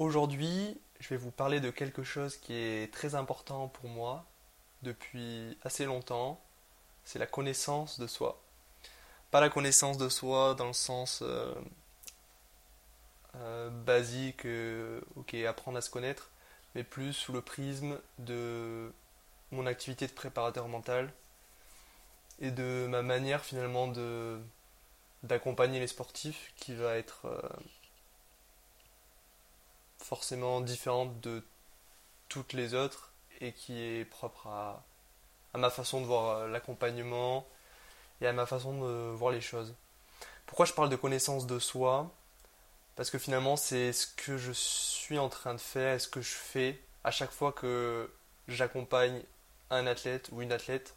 Aujourd'hui, je vais vous parler de quelque chose qui est très important pour moi depuis assez longtemps. C'est la connaissance de soi. Pas la connaissance de soi dans le sens euh, euh, basique, euh, ok, apprendre à se connaître, mais plus sous le prisme de mon activité de préparateur mental et de ma manière finalement d'accompagner les sportifs qui va être forcément différente de toutes les autres et qui est propre à, ma façon de voir euh, l'accompagnement et à ma façon de voir les choses. Pourquoi je parle de connaissance de soi? Parce que finalement c'est ce que je suis en train de faire ce que je fais à chaque fois que j'accompagne un athlète ou une athlète.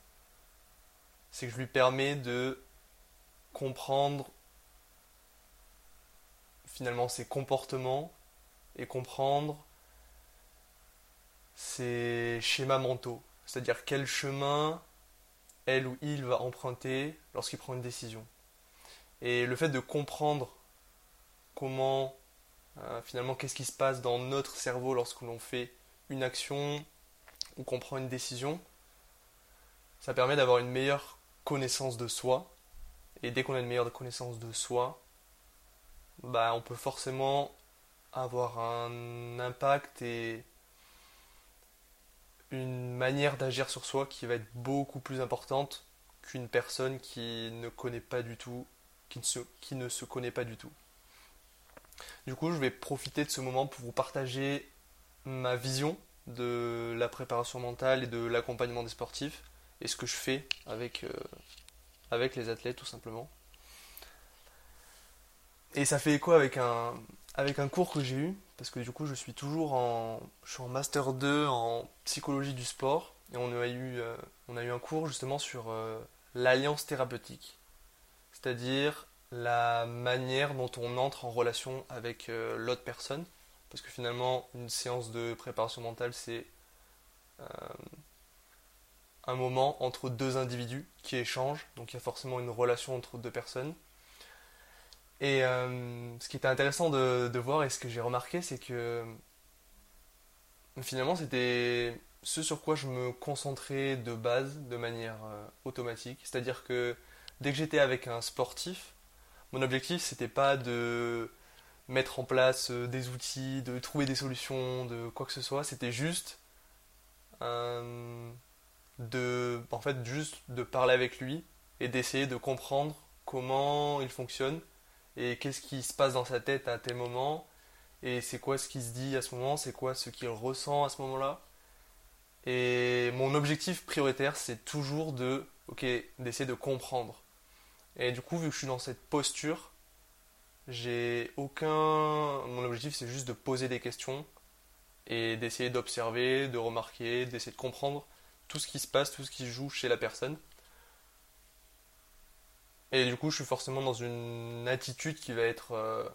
C'est que je lui permets de comprendre finalement ses comportements et comprendre ses schémas mentaux, c'est-à-dire quel chemin elle ou il va emprunter lorsqu'il prend une décision. Et le fait de comprendre comment, euh, finalement, qu'est-ce qui se passe dans notre cerveau lorsque l'on fait une action ou qu'on prend une décision, ça permet d'avoir une meilleure connaissance de soi. Et dès qu'on a une meilleure connaissance de soi, bah, on peut forcément avoir un impact et une manière d'agir sur soi qui va être beaucoup plus importante qu'une personne qui ne connaît pas du tout, qui ne, se, qui ne se connaît pas du tout. Du coup, je vais profiter de ce moment pour vous partager ma vision de la préparation mentale et de l'accompagnement des sportifs et ce que je fais avec, euh, avec les athlètes tout simplement. Et ça fait écho avec un, avec un cours que j'ai eu, parce que du coup je suis toujours en, je suis en master 2 en psychologie du sport, et on a eu, euh, on a eu un cours justement sur euh, l'alliance thérapeutique, c'est-à-dire la manière dont on entre en relation avec euh, l'autre personne, parce que finalement une séance de préparation mentale c'est un moment entre deux individus qui échangent, donc il y a forcément une relation entre deux personnes. Et euh, ce qui était intéressant de, voir et ce que j'ai remarqué, c'est que finalement c'était ce sur quoi je me concentrais de base de manière euh, automatique. C'est-à-dire que dès que j'étais avec un sportif, mon objectif c'était pas de mettre en place euh, des outils, de trouver des solutions, de quoi que ce soit, c'était juste de en fait juste de parler avec lui et d'essayer de comprendre comment il fonctionne et qu'est-ce qui se passe dans sa tête à tel moment? Et c'est quoi ce qui se dit à ce moment, c'est quoi ce qu'il ressent à ce moment-là? Et mon objectif prioritaire, c'est toujours de, ok, d'essayer de comprendre. Et du coup, vu que je suis dans cette posture, j'ai aucun. Mon objectif, c'est juste de poser des questions et d'essayer d'observer, de remarquer, d'essayer de comprendre tout ce qui se passe, tout ce qui joue chez la personne. Et du coup, je suis forcément dans une attitude qui va être euh,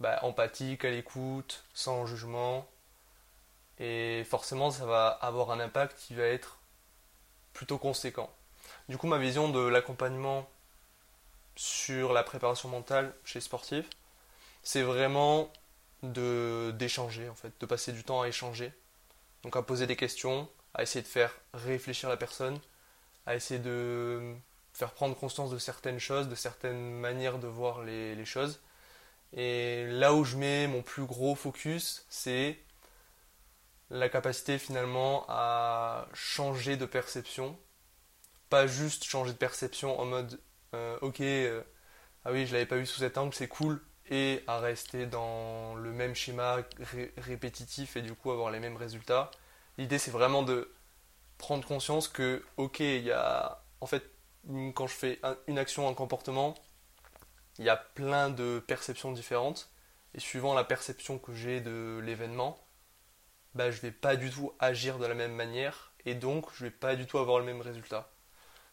bah, empathique, à l'écoute, sans jugement. Et forcément, ça va avoir un impact qui va être plutôt conséquent. Du coup, ma vision de l'accompagnement sur la préparation mentale chez les sportifs, c'est vraiment de d'échanger en fait, de passer du temps à échanger. Donc à poser des questions, à essayer de faire réfléchir la personne, à essayer de faire prendre conscience de certaines choses, de certaines manières de voir les, choses. Et là où je mets mon plus gros focus, c'est la capacité finalement à changer de perception. Pas juste changer de perception en mode euh, ok, euh, ah oui, je l'avais pas vu sous cet angle, c'est cool, et à rester dans le même schéma répétitif et du coup avoir les mêmes résultats. L'idée c'est vraiment de prendre conscience que ok, il y a en fait quand je fais une action, un comportement, il y a plein de perceptions différentes. Et suivant la perception que j'ai de l'événement, bah, je ne vais pas du tout agir de la même manière. Et donc, je ne vais pas du tout avoir le même résultat.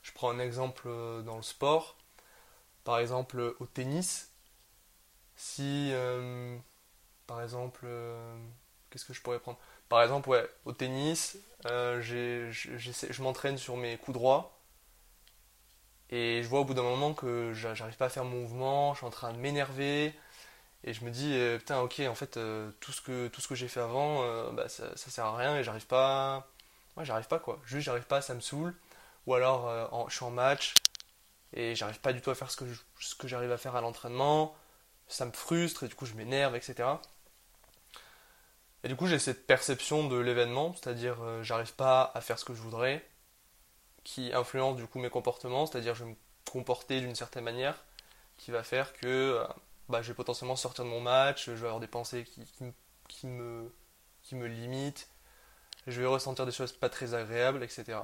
Je prends un exemple euh, dans le sport. Par exemple, euh, au tennis. Si, euh, par exemple, qu'est-ce que je pourrais prendre? Par exemple, ouais, au tennis, je m'entraîne sur mes coups droits et je vois au bout d'un moment que j'arrive pas à faire mon mouvement, je suis en train de m'énerver. Et je me dis, euh, putain, ok, en fait, euh, tout ce que, que j'ai fait avant, euh, bah, ça, sert à rien et j'arrive pas. Ouais, j'arrive pas quoi. Juste, j'arrive pas, ça me saoule. Ou alors, je suis en match et j'arrive pas du tout à faire ce que ce que j'arrive à faire à l'entraînement. Ça me frustre et du coup, je m'énerve, etc. Et du coup, j'ai cette perception de l'événement, c'est-à-dire, j'arrive pas à faire ce que je voudrais, qui influence du coup mes comportements, c'est-à-dire, je vais me comporter d'une certaine manière qui va faire que euh, bah, je vais potentiellement sortir de mon match, je vais avoir des pensées qui, qui, me, qui me, qui me limitent, je vais ressentir des choses pas très agréables, etc.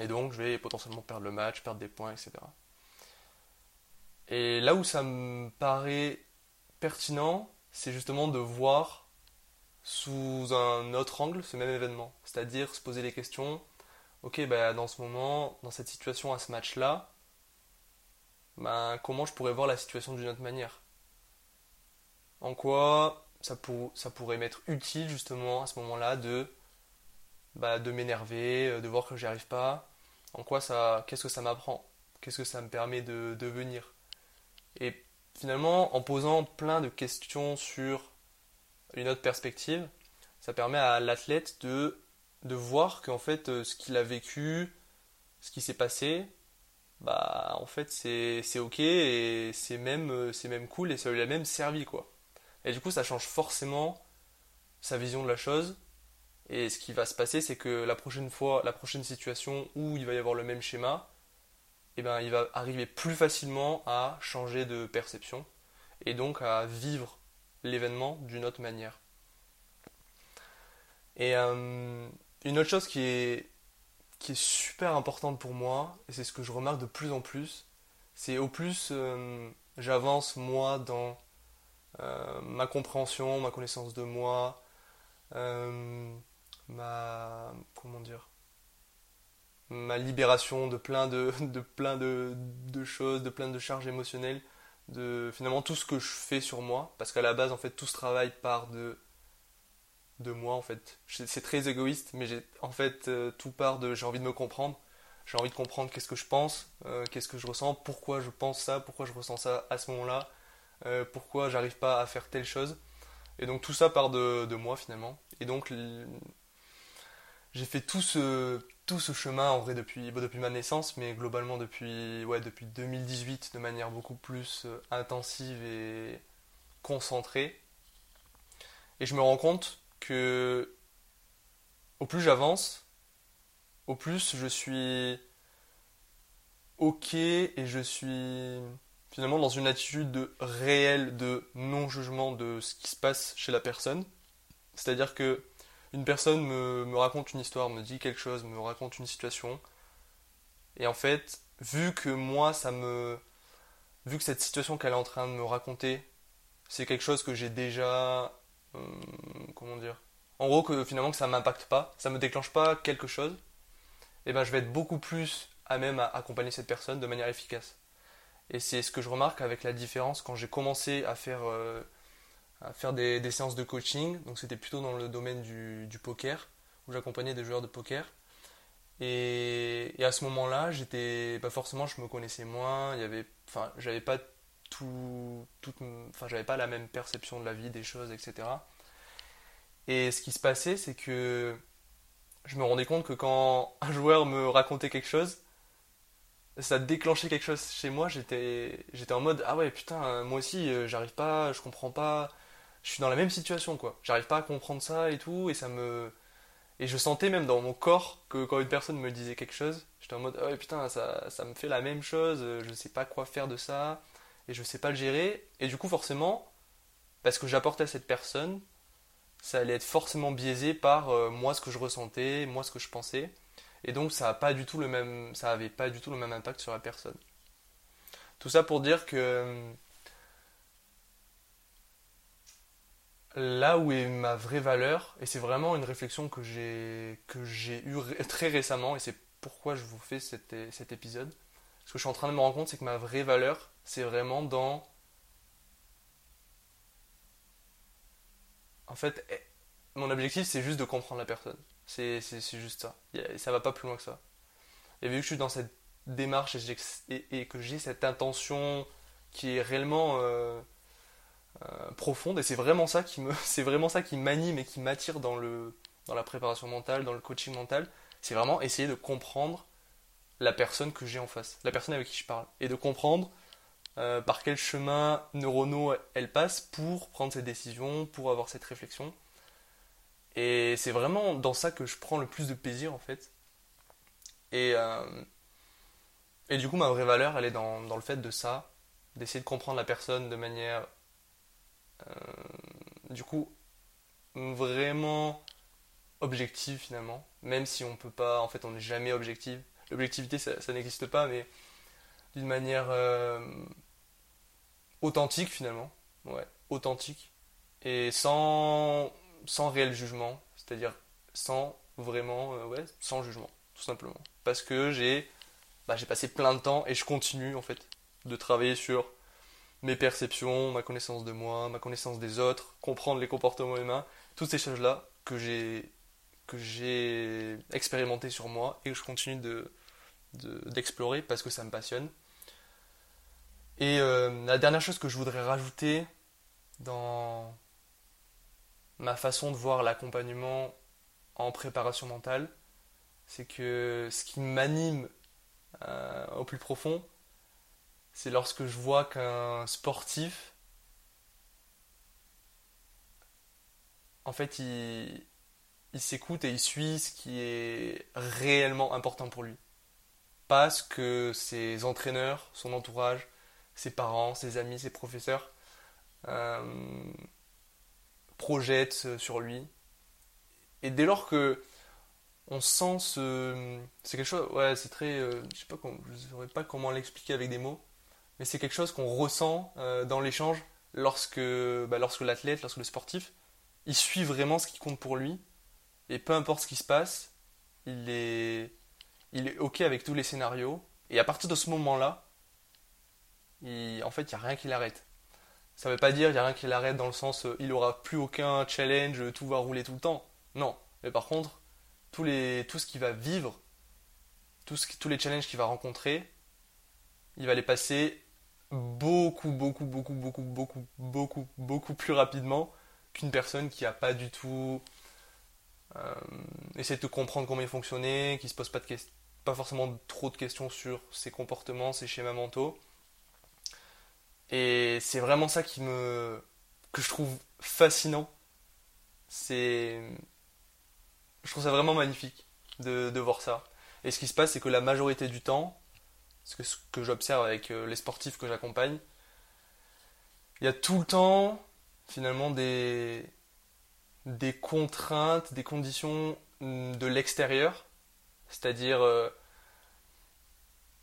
Et donc je vais potentiellement perdre le match, perdre des points, etc. Et là où ça me paraît pertinent, c'est justement de voir sous un autre angle ce même événement. C'est-à-dire se poser les questions, ok, bah, dans ce moment, dans cette situation, à ce match-là, ben, comment je pourrais voir la situation d'une autre manière? En quoi ça, ça pourrait m'être utile justement à ce moment-là de, bah, de m'énerver, euh, de voir que j'y arrive pas? En quoi ça, qu'est-ce que ça m'apprend? Qu'est-ce que ça me permet de devenir Et finalement, en posant plein de questions sur une autre perspective, ça permet à l'athlète de, de voir qu'en fait, euh, ce qu'il a vécu, ce qui s'est passé, bah en fait c'est ok et c'est même euh, même cool et ça lui a même servi quoi. Et du coup ça change forcément sa vision de la chose et ce qui va se passer c'est que la prochaine fois, la prochaine situation où il va y avoir le même schéma, et ben il va arriver plus facilement à changer de perception et donc à vivre l'événement d'une autre manière. Et euh, une autre chose qui est super importante pour moi, et c'est ce que je remarque de plus en plus, c'est au plus euh, j'avance moi dans euh, ma compréhension, ma connaissance de moi, euh, ma comment dire, ma libération de plein de, de plein de, de choses, de plein de charges émotionnelles, de finalement tout ce que je fais sur moi, parce qu'à la base en fait tout ce travail part de de moi en fait. C'est très égoïste, mais j'ai en fait euh, tout part de j'ai envie de me comprendre. J'ai envie de comprendre qu'est-ce que je pense, euh, qu'est-ce que je ressens, pourquoi je pense ça, pourquoi je ressens ça à ce moment-là, euh, pourquoi j'arrive pas à faire telle chose. Et donc tout ça part de, de moi finalement. Et donc j'ai fait tout ce, tout ce chemin en vrai depuis, bon, depuis ma naissance, mais globalement depuis, ouais, depuis 2018 de manière beaucoup plus intensive et concentrée. Et je me rends compte au plus j'avance, au plus je suis ok et je suis finalement dans une attitude de réel de non-jugement de ce qui se passe chez la personne. C'est-à-dire que une personne me, me raconte une histoire, me dit quelque chose, me raconte une situation, et en fait, vu que moi ça me vu que cette situation qu'elle est en train de me raconter, c'est quelque chose que j'ai déjà comment dire en gros que finalement que ça m'impacte pas ça me déclenche pas quelque chose et ben je vais être beaucoup plus à même à accompagner cette personne de manière efficace. Et c'est ce que je remarque avec la différence quand j'ai commencé à faire euh, à faire des, séances de coaching. Donc c'était plutôt dans le domaine du, poker où j'accompagnais des joueurs de poker. Et, à ce moment là j'étais pas forcément je me connaissais moins il y avait enfin j'avais pas tout, toute, enfin j'avais pas la même perception de la vie des choses etc et ce qui se passait, c'est que je me rendais compte que quand un joueur me racontait quelque chose, ça déclenchait quelque chose chez moi. J'étais, j'étais en mode ah ouais putain, moi aussi euh, j'arrive pas, je comprends pas, je suis dans la même situation quoi. J'arrive pas à comprendre ça et tout, et ça me, et je sentais même dans mon corps que quand une personne me disait quelque chose, j'étais en mode ah ouais putain ça, ça me fait la même chose, je sais pas quoi faire de ça, et je sais pas le gérer. Et du coup forcément, parce que j'apportais à cette personne ça allait être forcément biaisé par euh, moi ce que je ressentais, moi ce que je pensais, et donc ça a pas du tout le même, ça avait pas du tout le même impact sur la personne. Tout ça pour dire que euh, là où est ma vraie valeur, et c'est vraiment une réflexion que j'ai que j'ai eue très récemment, et c'est pourquoi je vous fais cet, cet épisode. Ce que je suis en train de me rendre compte, c'est que ma vraie valeur, c'est vraiment dans En fait, eh, mon objectif, c'est juste de comprendre la personne. C'est juste ça. A- ça va pas plus loin que ça. Et vu que je suis dans cette démarche et, et- et que j'ai cette intention qui est réellement euh, profonde et c'est vraiment ça qui me c'est vraiment ça qui m'anime et qui m'attire dans le dans la préparation mentale, dans le coaching mental, c'est vraiment essayer de comprendre la personne que j'ai en face, la personne avec qui je parle, et de comprendre euh, par quel chemin neuronaux elle passe pour prendre ses décisions, pour avoir cette réflexion. Et c'est vraiment dans ça que je prends le plus de plaisir en fait. Et, euh, du coup, ma vraie valeur, elle est dans, le fait de ça, d'essayer de comprendre la personne de manière, euh, du coup, vraiment objective finalement, même si on peut pas, en fait, on n'est jamais objectif. L'objectivité, ça, n'existe pas, mais d'une manière authentique finalement, ouais, authentique, et sans, sans réel jugement, c'est-à-dire sans vraiment, euh, ouais, sans jugement, tout simplement. Parce que j'ai bah, j'ai passé plein de temps et je continue en fait de travailler sur mes perceptions, ma connaissance de moi, ma connaissance des autres, comprendre les comportements humains, toutes ces choses-là que j'ai que j'ai expérimenté sur moi et que je continue de, d'explorer parce que ça me passionne. Et euh, la dernière chose que je voudrais rajouter dans ma façon de voir l'accompagnement en préparation mentale, c'est que ce qui m'anime euh, au plus profond, c'est lorsque je vois qu'un sportif, en fait, il, il s'écoute et il suit ce qui est réellement important pour lui. Pas ce que ses entraîneurs, son entourage, ses parents, ses amis, ses professeurs euh, projettent sur lui. Et dès lors que on sent ce. C'est quelque chose. Ouais, c'est très. Euh, je sais pas saurais pas comment l'expliquer avec des mots. Mais c'est quelque chose qu'on ressent euh, dans l'échange lorsque, bah, lorsque l'athlète, lorsque le sportif, il suit vraiment ce qui compte pour lui et peu importe ce qui se passe, il est, il est OK avec tous les scénarios. Et à partir de ce moment-là, en fait, il n'y a rien qui l'arrête. Ça ne veut pas dire qu'il n'y a rien qui l'arrête dans le sens euh, il n'aura plus aucun challenge, tout va rouler tout le temps. Non. Mais par contre, tout ce qu'il va vivre, tous les challenges qu'il va rencontrer, il va les passer beaucoup, beaucoup, beaucoup, beaucoup, beaucoup, beaucoup, beaucoup plus rapidement qu'une personne qui n'a pas du tout euh, essayer de comprendre comment il fonctionnait, qui se pose pas, de pas forcément trop de questions sur ses comportements, ses schémas mentaux. Et c'est vraiment ça qui me que je trouve fascinant. C'est je trouve ça vraiment magnifique de, de, voir ça. Et ce qui se passe, c'est que la majorité du temps, ce que, que j'observe avec euh, les sportifs que j'accompagne, il y a tout le temps finalement des, des contraintes, des conditions mm, de l'extérieur. C'est-à-dire, euh,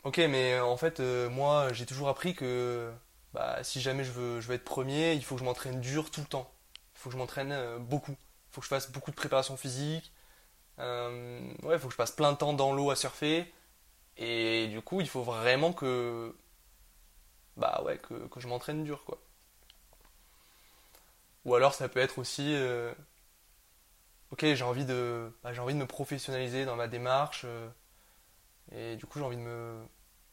ok, mais en fait, euh, moi, j'ai toujours appris que bah, si jamais je veux, je veux être premier, il faut que je m'entraîne dur tout le temps. Il faut que je m'entraîne euh, beaucoup. Il faut que je fasse beaucoup de préparation physique. ouais, il faut que je passe plein de temps dans l'eau à surfer. Et du coup, il faut vraiment que, bah ouais, que, que je m'entraîne dur, quoi. Ou alors ça peut être aussi ok, j'ai envie de, bah, j'ai envie de me professionnaliser dans ma démarche, euh, et du coup j'ai envie de me,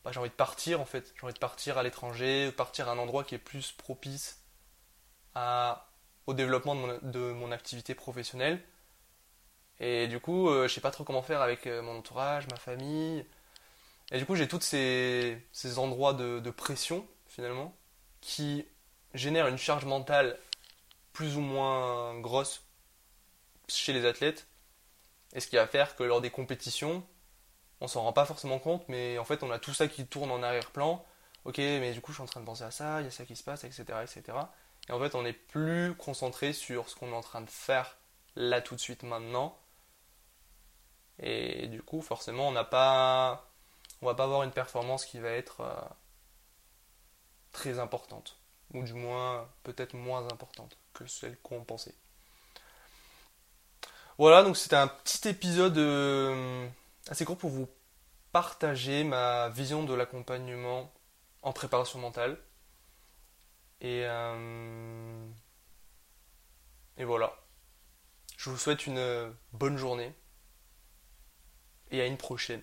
bah, j'ai envie de partir en fait, j'ai envie de partir à l'étranger, partir à un endroit qui est plus propice au développement de mon, activité professionnelle. Et du coup, euh, je sais pas trop comment faire avec euh, mon entourage, ma famille. Et du coup, j'ai tous ces, ces endroits de, de pression finalement qui génèrent une charge mentale plus ou moins grosse chez les athlètes. Et ce qui va faire que lors des compétitions, on s'en rend pas forcément compte, mais en fait on a tout ça qui tourne en arrière-plan. Ok, mais du coup je suis en train de penser à ça, il y a ça qui se passe, etc. etc. Et en fait on est plus concentré sur ce qu'on est en train de faire là tout de suite maintenant. Et du coup forcément on n'a pas. On va pas avoir une performance qui va être euh, très importante. Ou du moins peut-être moins importante que celle qu'on pensait. Voilà, donc c'était un petit épisode euh, assez court pour vous partager ma vision de l'accompagnement en préparation mentale. Et, euh, et voilà. Je vous souhaite une bonne journée et à une prochaine.